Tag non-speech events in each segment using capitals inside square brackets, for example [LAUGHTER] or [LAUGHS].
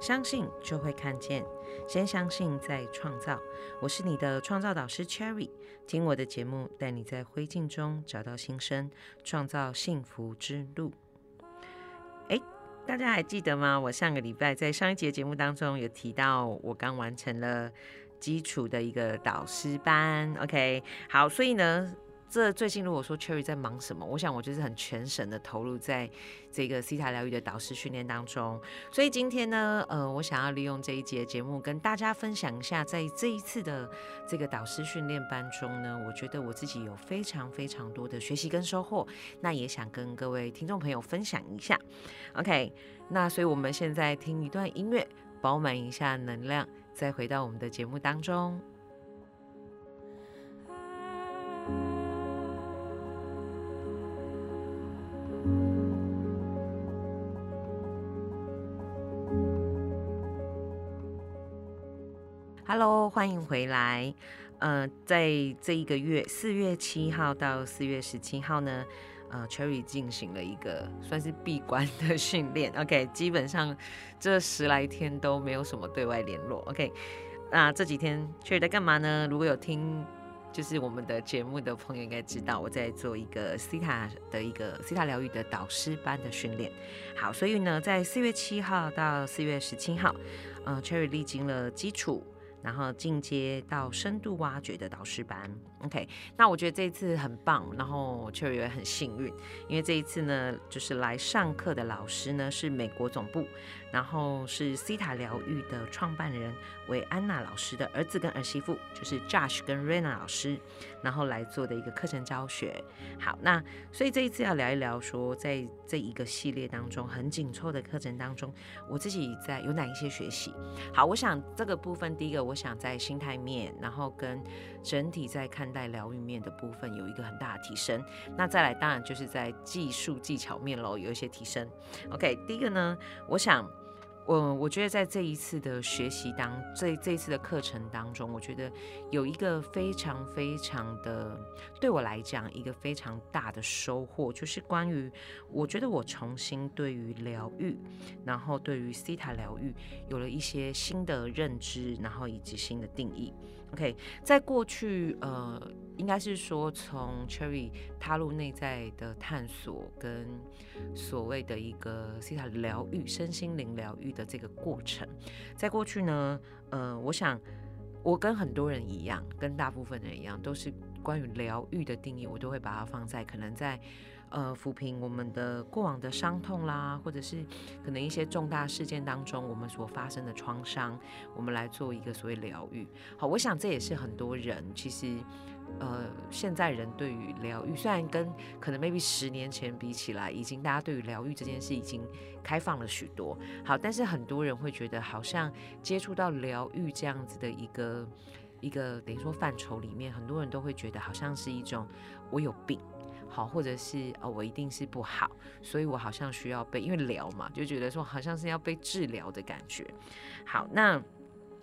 相信就会看见，先相信再创造。我是你的创造导师 Cherry，听我的节目，带你在灰烬中找到新生，创造幸福之路。哎，大家还记得吗？我上个礼拜在上一节节目当中有提到，我刚完成了基础的一个导师班。OK，好，所以呢。这最近如果说 Cherry 在忙什么，我想我就是很全神的投入在这个西塔疗愈的导师训练当中。所以今天呢，呃，我想要利用这一节节目跟大家分享一下，在这一次的这个导师训练班中呢，我觉得我自己有非常非常多的学习跟收获。那也想跟各位听众朋友分享一下。OK，那所以我们现在听一段音乐，饱满一下能量，再回到我们的节目当中。Hello，欢迎回来。呃，在这一个月，四月七号到四月十七号呢，呃，Cherry 进行了一个算是闭关的 [LAUGHS] 训练。OK，基本上这十来天都没有什么对外联络。OK，那这几天 Cherry 在干嘛呢？如果有听就是我们的节目的朋友应该知道，我在做一个西塔的一个西塔疗愈的导师班的训练。好，所以呢，在四月七号到四月十七号，呃，Cherry 历经了基础。然后进阶到深度挖掘的导师班，OK，那我觉得这一次很棒，然后确实也很幸运，因为这一次呢，就是来上课的老师呢是美国总部，然后是西塔疗愈的创办人为安娜老师的儿子跟儿媳妇，就是 Josh 跟 Rena 老师，然后来做的一个课程教学。好，那所以这一次要聊一聊说，在这一个系列当中很紧凑的课程当中，我自己在有哪一些学习？好，我想这个部分第一个。我想在心态面，然后跟整体在看待疗愈面的部分有一个很大的提升。那再来，当然就是在技术技巧面喽，有一些提升。OK，第一个呢，我想。我我觉得在这一次的学习当这这一次的课程当中，我觉得有一个非常非常的对我来讲一个非常大的收获，就是关于我觉得我重新对于疗愈，然后对于西塔疗愈有了一些新的认知，然后以及新的定义。OK，在过去，呃，应该是说从 Cherry 踏入内在的探索跟所谓的一个西塔疗愈、身心灵疗愈的这个过程，在过去呢，呃，我想我跟很多人一样，跟大部分人一样，都是关于疗愈的定义，我都会把它放在可能在。呃，抚平我们的过往的伤痛啦，或者是可能一些重大事件当中我们所发生的创伤，我们来做一个所谓疗愈。好，我想这也是很多人其实，呃，现在人对于疗愈，虽然跟可能 maybe 十年前比起来，已经大家对于疗愈这件事已经开放了许多。好，但是很多人会觉得，好像接触到疗愈这样子的一个一个等于说范畴里面，很多人都会觉得好像是一种我有病。好，或者是哦，我一定是不好，所以我好像需要被，因为疗嘛，就觉得说好像是要被治疗的感觉。好，那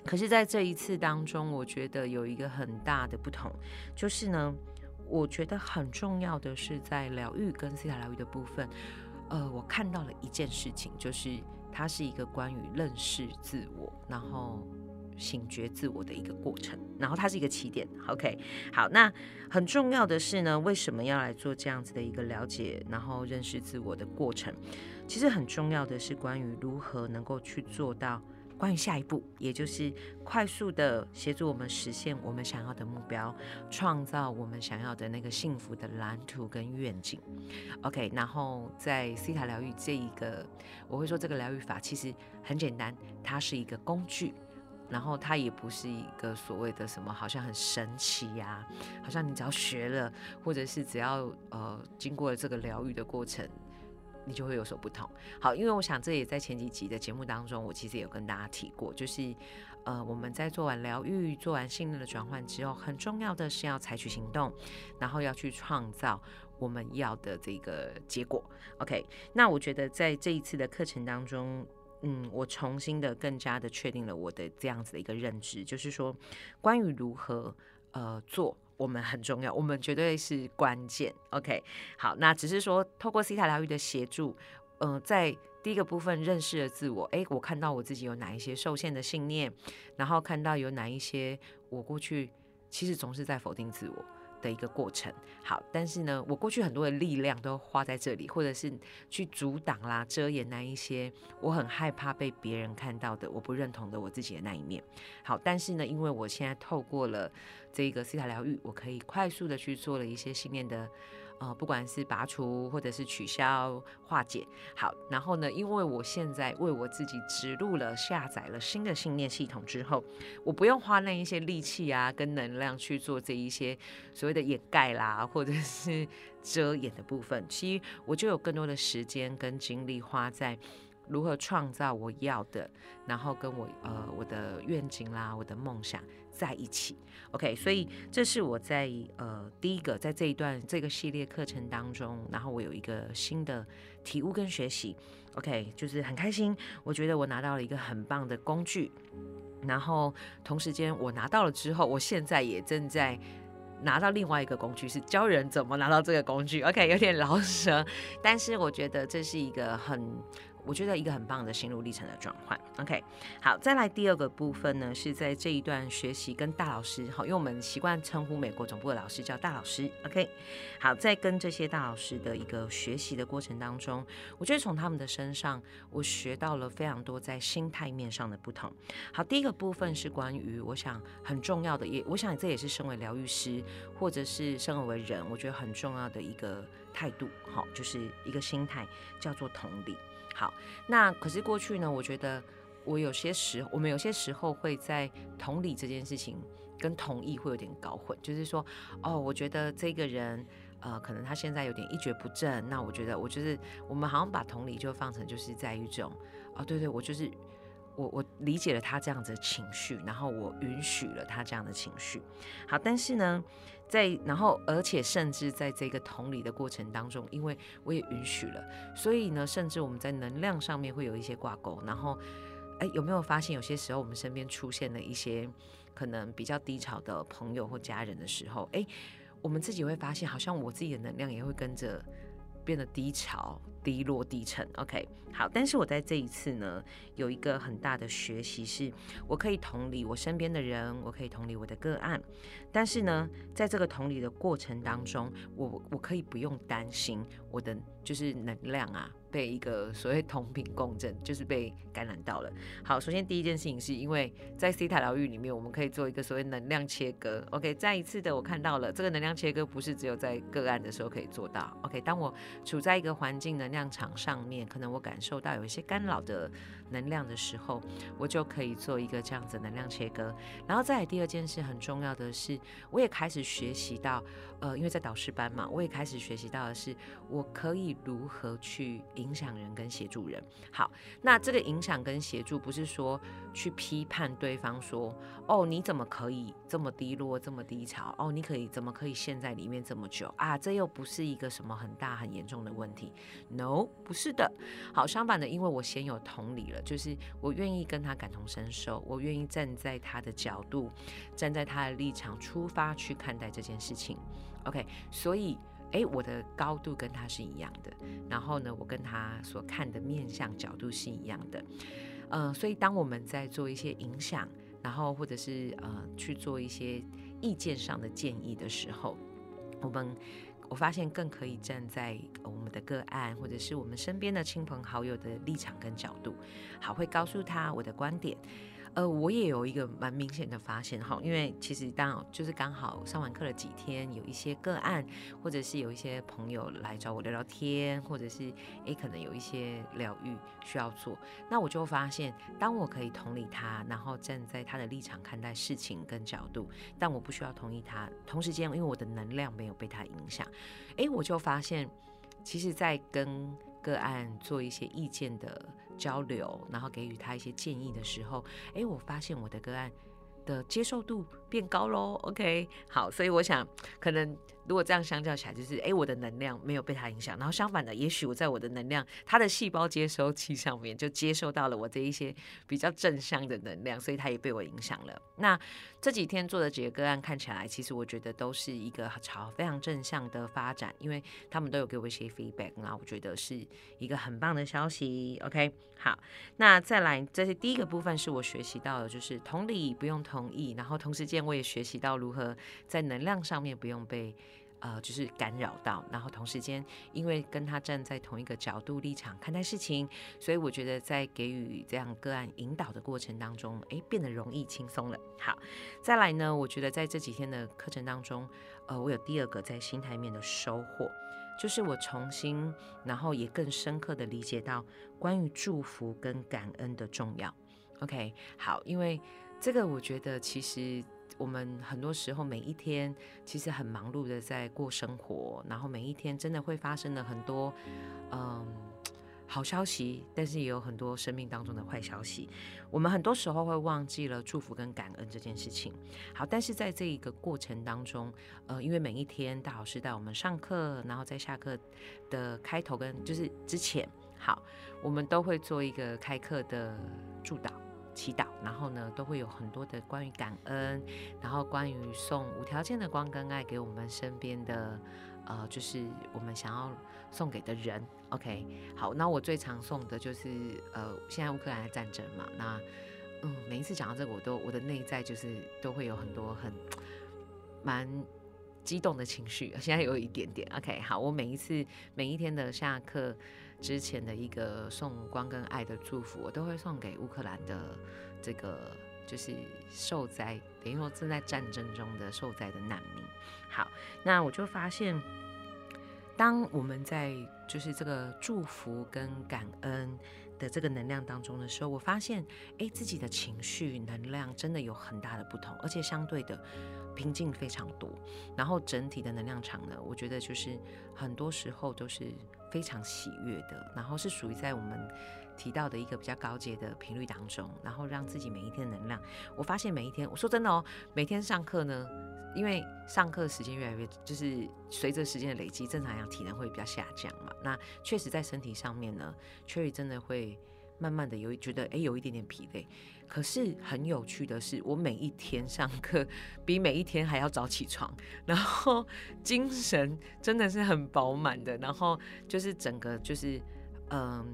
可是在这一次当中，我觉得有一个很大的不同，就是呢，我觉得很重要的是在疗愈跟西塔疗愈的部分，呃，我看到了一件事情，就是它是一个关于认识自我，然后。醒觉自我的一个过程，然后它是一个起点。OK，好，那很重要的是呢，为什么要来做这样子的一个了解，然后认识自我的过程？其实很重要的是关于如何能够去做到关于下一步，也就是快速的协助我们实现我们想要的目标，创造我们想要的那个幸福的蓝图跟愿景。OK，然后在西塔疗愈这一个，我会说这个疗愈法其实很简单，它是一个工具。然后它也不是一个所谓的什么，好像很神奇呀，好像你只要学了，或者是只要呃经过了这个疗愈的过程，你就会有所不同。好，因为我想这也在前几集的节目当中，我其实有跟大家提过，就是呃我们在做完疗愈、做完信任的转换之后，很重要的是要采取行动，然后要去创造我们要的这个结果。OK，那我觉得在这一次的课程当中。嗯，我重新的更加的确定了我的这样子的一个认知，就是说，关于如何呃做，我们很重要，我们绝对是关键。OK，好，那只是说透过西塔疗愈的协助，呃，在。第一个部分认识了自我，诶，我看到我自己有哪一些受限的信念，然后看到有哪一些我过去其实总是在否定自我。的一个过程，好，但是呢，我过去很多的力量都花在这里，或者是去阻挡啦、遮掩那一些我很害怕被别人看到的、我不认同的我自己的那一面。好，但是呢，因为我现在透过了这个西塔疗愈，我可以快速的去做了一些信念的。呃，不管是拔除或者是取消、化解，好，然后呢，因为我现在为我自己植入了、下载了新的信念系统之后，我不用花那一些力气啊，跟能量去做这一些所谓的掩盖啦，或者是遮掩的部分，其实我就有更多的时间跟精力花在。如何创造我要的，然后跟我呃我的愿景啦，我的梦想在一起，OK，所以这是我在呃第一个在这一段这个系列课程当中，然后我有一个新的体悟跟学习，OK，就是很开心，我觉得我拿到了一个很棒的工具，然后同时间我拿到了之后，我现在也正在拿到另外一个工具，是教人怎么拿到这个工具，OK，有点老舍，但是我觉得这是一个很。我觉得一个很棒的心路历程的转换，OK，好，再来第二个部分呢，是在这一段学习跟大老师，好，因为我们习惯称呼美国总部的老师叫大老师，OK，好，在跟这些大老师的一个学习的过程当中，我觉得从他们的身上，我学到了非常多在心态面上的不同。好，第一个部分是关于我想很重要的，也我想这也是身为疗愈师或者是身为人，我觉得很重要的一个态度，好，就是一个心态，叫做同理。好，那可是过去呢？我觉得我有些时，我们有些时候会在同理这件事情跟同意会有点搞混，就是说，哦，我觉得这个人，呃，可能他现在有点一蹶不振，那我觉得我就是我们好像把同理就放成就是在一种，哦，对对，我就是我我理解了他这样子的情绪，然后我允许了他这样的情绪。好，但是呢。在，然后，而且甚至在这个同理的过程当中，因为我也允许了，所以呢，甚至我们在能量上面会有一些挂钩。然后，哎，有没有发现有些时候我们身边出现了一些可能比较低潮的朋友或家人的时候，哎，我们自己会发现，好像我自己的能量也会跟着。变得低潮、低落、低沉。OK，好，但是我在这一次呢，有一个很大的学习，是我可以同理我身边的人，我可以同理我的个案，但是呢，在这个同理的过程当中，我我可以不用担心我的就是能量啊。被一个所谓同频共振，就是被感染到了。好，首先第一件事情是因为在 C 塔疗愈里面，我们可以做一个所谓能量切割。OK，再一次的我看到了这个能量切割，不是只有在个案的时候可以做到。OK，当我处在一个环境能量量场上面，可能我感受到有一些干扰的能量的时候，我就可以做一个这样子能量切割。然后再来第二件事很重要的是，我也开始学习到，呃，因为在导师班嘛，我也开始学习到的是，我可以如何去。影响人跟协助人，好，那这个影响跟协助不是说去批判对方，说哦你怎么可以这么低落这么低潮，哦你可以怎么可以陷在里面这么久啊？这又不是一个什么很大很严重的问题，no 不是的，好相反的，因为我先有同理了，就是我愿意跟他感同身受，我愿意站在他的角度，站在他的立场出发去看待这件事情，OK，所以。哎，我的高度跟他是一样的，然后呢，我跟他所看的面向角度是一样的，嗯，所以当我们在做一些影响，然后或者是呃去做一些意见上的建议的时候，我们我发现更可以站在我们的个案或者是我们身边的亲朋好友的立场跟角度，好，会告诉他我的观点。呃，我也有一个蛮明显的发现哈，因为其实当就是刚好上完课了几天，有一些个案，或者是有一些朋友来找我聊聊天，或者是诶可能有一些疗愈需要做，那我就发现，当我可以同理他，然后站在他的立场看待事情跟角度，但我不需要同意他，同时间因为我的能量没有被他影响，诶，我就发现，其实，在跟个案做一些意见的交流，然后给予他一些建议的时候，哎，我发现我的个案的接受度变高喽。OK，好，所以我想可能。如果这样相较起来，就是哎，我的能量没有被它影响，然后相反的，也许我在我的能量，它的细胞接收器上面就接受到了我这一些比较正向的能量，所以它也被我影响了。那这几天做的几个个案看起来，其实我觉得都是一个朝非常正向的发展，因为他们都有给我一些 feedback，那我觉得是一个很棒的消息。OK，好，那再来，这是第一个部分是我学习到的，就是同理不用同意，然后同时我也学习到如何在能量上面不用被。呃，就是干扰到，然后同时间，因为跟他站在同一个角度立场看待事情，所以我觉得在给予这样个案引导的过程当中，哎，变得容易轻松了。好，再来呢，我觉得在这几天的课程当中，呃，我有第二个在心态面的收获，就是我重新，然后也更深刻的理解到关于祝福跟感恩的重要。OK，好，因为这个我觉得其实。我们很多时候每一天其实很忙碌的在过生活，然后每一天真的会发生了很多嗯好消息，但是也有很多生命当中的坏消息。我们很多时候会忘记了祝福跟感恩这件事情。好，但是在这一个过程当中，呃，因为每一天大老师带我们上课，然后在下课的开头跟就是之前，好，我们都会做一个开课的祝祷。祈祷，然后呢，都会有很多的关于感恩，然后关于送无条件的光跟爱给我们身边的，呃，就是我们想要送给的人。OK，好，那我最常送的就是，呃，现在乌克兰的战争嘛，那，嗯，每一次讲到这个，我都我的内在就是都会有很多很蛮激动的情绪，现在有一点点。OK，好，我每一次每一天的下课。之前的一个送光跟爱的祝福，我都会送给乌克兰的这个就是受灾，等于说正在战争中的受灾的难民。好，那我就发现，当我们在就是这个祝福跟感恩的这个能量当中的时候，我发现，哎，自己的情绪能量真的有很大的不同，而且相对的平静非常多。然后整体的能量场呢，我觉得就是很多时候都是。非常喜悦的，然后是属于在我们提到的一个比较高阶的频率当中，然后让自己每一天的能量。我发现每一天，我说真的哦，每天上课呢，因为上课时间越来越，就是随着时间的累积，正常来讲体能会比较下降嘛。那确实在身体上面呢，Cherry 真的会慢慢的有觉得哎有一点点疲累。可是很有趣的是，我每一天上课 [LAUGHS] 比每一天还要早起床，然后精神真的是很饱满的，然后就是整个就是嗯。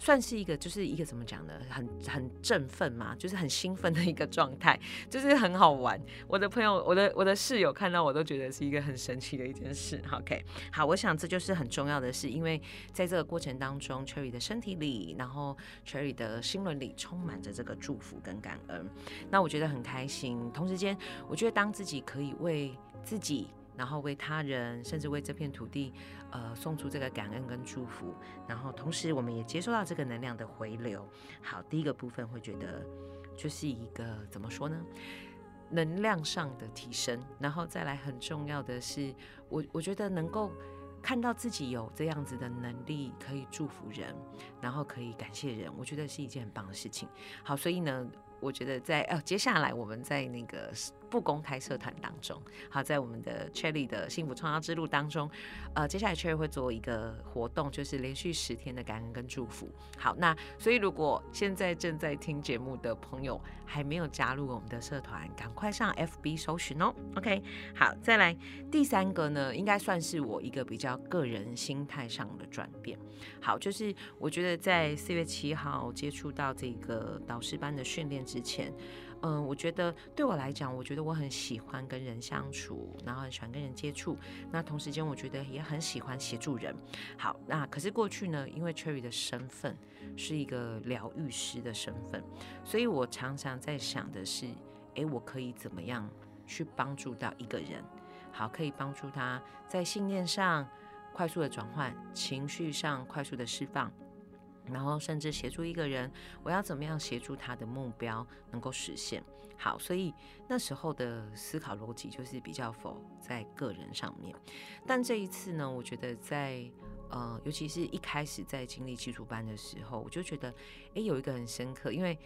算是一个，就是一个怎么讲呢？很很振奋嘛，就是很兴奋的一个状态，就是很好玩。我的朋友，我的我的室友看到我都觉得是一个很神奇的一件事。OK，好，我想这就是很重要的是，因为在这个过程当中，Cherry 的身体里，然后 Cherry 的心轮里充满着这个祝福跟感恩。那我觉得很开心。同时间，我觉得当自己可以为自己。然后为他人，甚至为这片土地，呃，送出这个感恩跟祝福。然后同时，我们也接收到这个能量的回流。好，第一个部分会觉得就是一个怎么说呢？能量上的提升。然后再来，很重要的是，我我觉得能够看到自己有这样子的能力，可以祝福人，然后可以感谢人，我觉得是一件很棒的事情。好，所以呢。我觉得在呃接下来我们在那个不公开社团当中，好，在我们的 Cherry 的幸福创造之路当中，呃，接下来 Cherry 会做一个活动，就是连续十天的感恩跟祝福。好，那所以如果现在正在听节目的朋友还没有加入我们的社团，赶快上 FB 搜寻哦。OK，好，再来第三个呢，应该算是我一个比较个人心态上的转变。好，就是我觉得在四月七号接触到这个导师班的训练。之前，嗯，我觉得对我来讲，我觉得我很喜欢跟人相处，然后很喜欢跟人接触。那同时间，我觉得也很喜欢协助人。好，那可是过去呢，因为 Cherry 的身份是一个疗愈师的身份，所以我常常在想的是，诶，我可以怎么样去帮助到一个人？好，可以帮助他在信念上快速的转换，情绪上快速的释放。然后甚至协助一个人，我要怎么样协助他的目标能够实现？好，所以那时候的思考逻辑就是比较否在个人上面。但这一次呢，我觉得在呃，尤其是一开始在经历基础班的时候，我就觉得，哎，有一个很深刻，因为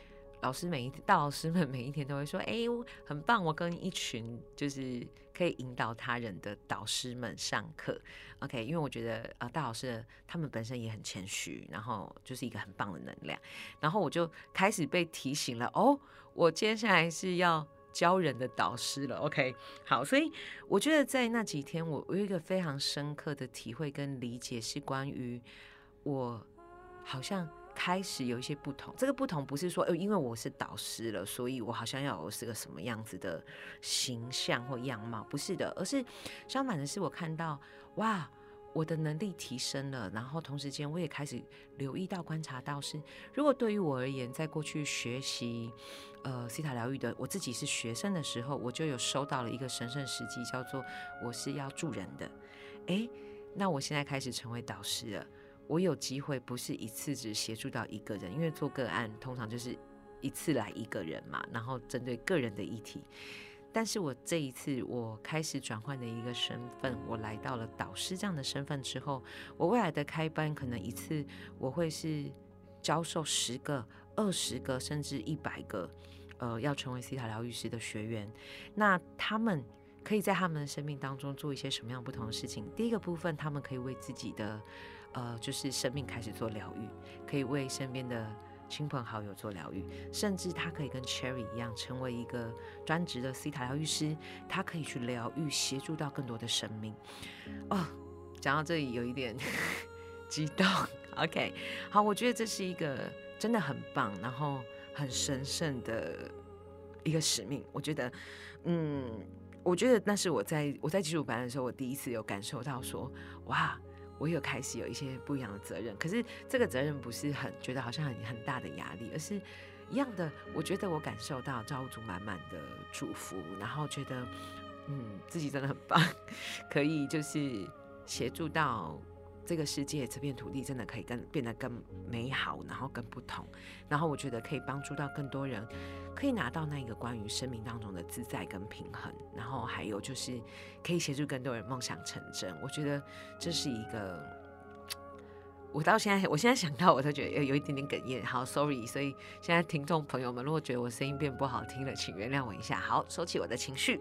老师每一大老师们每一天都会说，哎，很棒，我跟一群就是可以引导他人的导师们上课，OK，因为我觉得呃大老师他们本身也很谦虚，然后就是一个很棒的能量，然后我就开始被提醒了，哦，我接下来是要教人的导师了，OK，好，所以我觉得在那几天，我我有一个非常深刻的体会跟理解是关于我好像。开始有一些不同，这个不同不是说，呃，因为我是导师了，所以我好像要是个什么样子的形象或样貌，不是的，而是相反的是，我看到，哇，我的能力提升了，然后同时间我也开始留意到、观察到，是如果对于我而言，在过去学习呃西塔疗愈的我自己是学生的时候，我就有收到了一个神圣时机，叫做我是要助人的，诶，那我现在开始成为导师了。我有机会不是一次只协助到一个人，因为做个案通常就是一次来一个人嘛，然后针对个人的议题。但是我这一次我开始转换的一个身份，我来到了导师这样的身份之后，我未来的开班可能一次我会是教授十个、二十个甚至一百个，呃，要成为西塔疗愈师的学员。那他们可以在他们的生命当中做一些什么样不同的事情？第一个部分，他们可以为自己的呃，就是生命开始做疗愈，可以为身边的亲朋好友做疗愈，甚至他可以跟 Cherry 一样，成为一个专职的 C 塔疗愈师，他可以去疗愈，协助到更多的生命。哦，讲到这里有一点 [LAUGHS] 激动。OK，好，我觉得这是一个真的很棒，然后很神圣的一个使命。我觉得，嗯，我觉得那是我在我在基础班的时候，我第一次有感受到说，哇。我有开始有一些不一样的责任，可是这个责任不是很觉得好像很很大的压力，而是一样的。我觉得我感受到造物主满满的祝福，然后觉得嗯自己真的很棒，[LAUGHS] 可以就是协助到。这个世界这片土地真的可以更变得更美好，然后更不同，然后我觉得可以帮助到更多人，可以拿到那个关于生命当中的自在跟平衡，然后还有就是可以协助更多人梦想成真。我觉得这是一个，我到现在我现在想到我都觉得有一点点哽咽。好，sorry，所以现在听众朋友们如果觉得我声音变不好听了，请原谅我一下。好，收起我的情绪。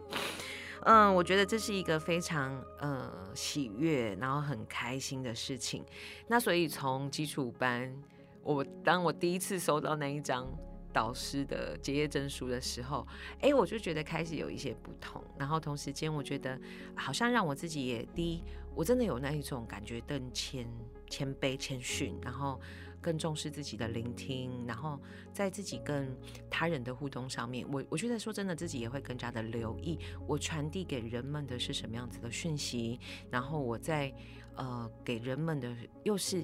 嗯，我觉得这是一个非常呃喜悦，然后很开心的事情。那所以从基础班，我当我第一次收到那一张导师的结业证书的时候，哎，我就觉得开始有一些不同。然后同时间，我觉得好像让我自己也第一，我真的有那一种感觉更谦谦卑谦逊，然后。更重视自己的聆听，然后在自己跟他人的互动上面，我我觉得说真的，自己也会更加的留意我传递给人们的是什么样子的讯息，然后我在呃给人们的又是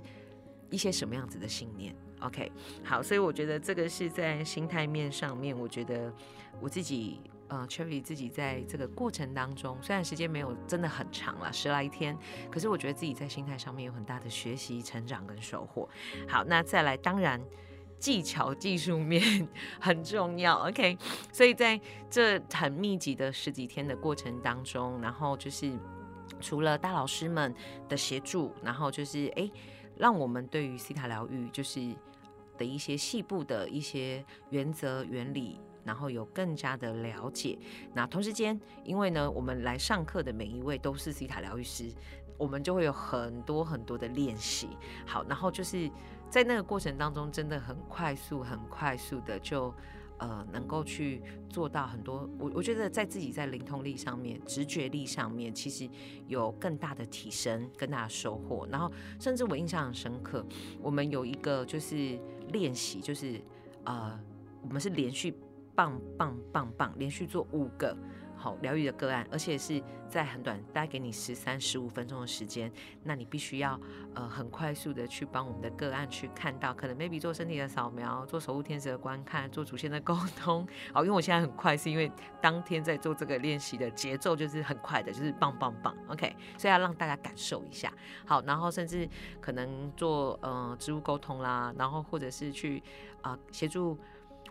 一些什么样子的信念。OK，好，所以我觉得这个是在心态面上面，我觉得我自己。呃，Cherry 自己在这个过程当中，虽然时间没有真的很长了，十来天，可是我觉得自己在心态上面有很大的学习、[LAUGHS] 成长跟收获。好，那再来，当然技巧、技术面 [LAUGHS] 很重要。OK，所以在这很密集的十几天的过程当中，然后就是除了大老师们的协助，然后就是哎，让我们对于西塔疗愈就是的一些细部的一些原则、原理。然后有更加的了解，那同时间，因为呢，我们来上课的每一位都是西塔疗愈师，我们就会有很多很多的练习。好，然后就是在那个过程当中，真的很快速、很快速的就呃能够去做到很多。我我觉得在自己在灵通力上面、直觉力上面，其实有更大的提升、更大的收获。然后甚至我印象很深刻，我们有一个就是练习，就是呃，我们是连续。棒棒棒棒，连续做五个好疗愈的个案，而且是在很短，大概给你十三十五分钟的时间，那你必须要呃很快速的去帮我们的个案去看到，可能 maybe 做身体的扫描，做守护天使的观看，做主线的沟通。好，因为我现在很快，是因为当天在做这个练习的节奏就是很快的，就是棒棒棒，OK，所以要让大家感受一下。好，然后甚至可能做呃植物沟通啦，然后或者是去啊协助。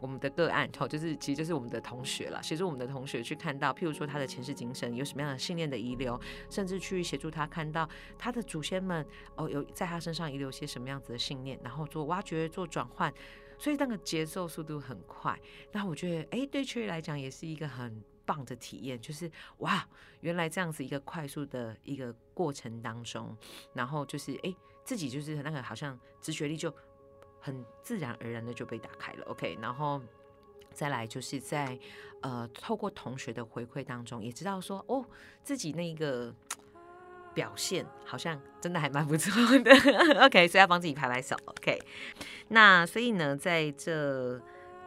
我们的个案，哦，就是其实就是我们的同学了，协助我们的同学去看到，譬如说他的前世今生有什么样的信念的遗留，甚至去协助他看到他的祖先们哦有在他身上遗留些什么样子的信念，然后做挖掘、做转换。所以那个节奏速度很快。那我觉得，哎，对崔来讲也是一个很棒的体验，就是哇，原来这样子一个快速的一个过程当中，然后就是哎，自己就是那个好像直觉力就很自然而然的就被打开了。OK，然后再来就是在呃透过同学的回馈当中，也知道说哦，自己那个。表现好像真的还蛮不错的，OK，所以要帮自己拍拍手，OK。那所以呢，在这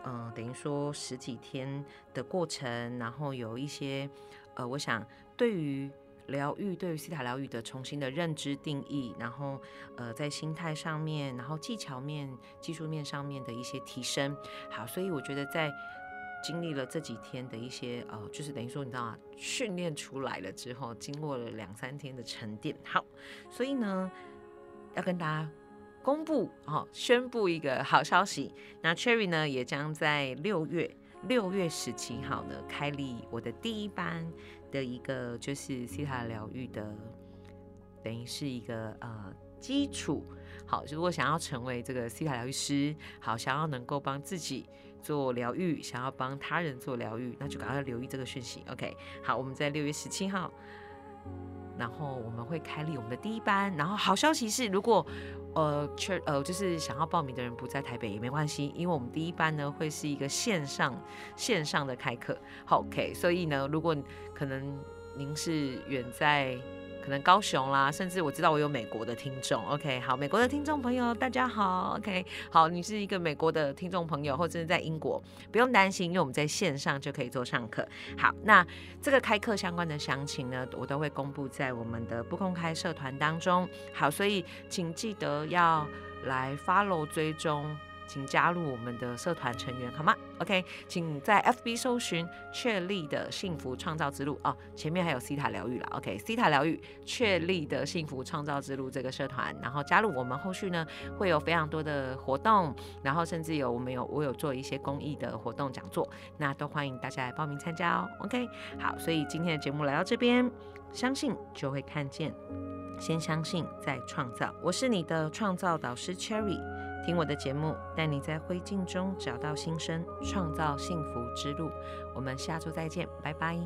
嗯，等于说十几天的过程，然后有一些呃，我想对于疗愈，对于西塔疗愈的重新的认知定义，然后呃，在心态上面，然后技巧面、技术面上面的一些提升。好，所以我觉得在。经历了这几天的一些呃，就是等于说，你知道吗？训练出来了之后，经过了两三天的沉淀，好，所以呢，要跟大家公布哦，宣布一个好消息。那 Cherry 呢，也将在六月六月十七号呢，开立我的第一班的一个就是西塔疗愈的，等于是一个呃基础。好，如果想要成为这个西塔疗愈师，好，想要能够帮自己。做疗愈，想要帮他人做疗愈，那就赶快留意这个讯息。OK，好，我们在六月十七号，然后我们会开立我们的第一班。然后好消息是，如果呃确呃就是想要报名的人不在台北也没关系，因为我们第一班呢会是一个线上线上的开课。OK，所以呢，如果可能您是远在。可能高雄啦，甚至我知道我有美国的听众，OK，好，美国的听众朋友大家好，OK，好，你是一个美国的听众朋友，或者是在英国，不用担心，因为我们在线上就可以做上课。好，那这个开课相关的详情呢，我都会公布在我们的不公开社团当中。好，所以请记得要来 follow 追踪。请加入我们的社团成员好吗？OK，请在 FB 搜寻“确立的幸福创造之路”哦，前面还有西塔疗愈了。OK，西塔疗愈确立的幸福创造之路这个社团，然后加入我们，后续呢会有非常多的活动，然后甚至有我们有我有做一些公益的活动讲座，那都欢迎大家来报名参加哦。OK，好，所以今天的节目来到这边，相信就会看见，先相信再创造。我是你的创造导师 Cherry。听我的节目，带你在灰烬中找到新生，创造幸福之路。我们下周再见，拜拜。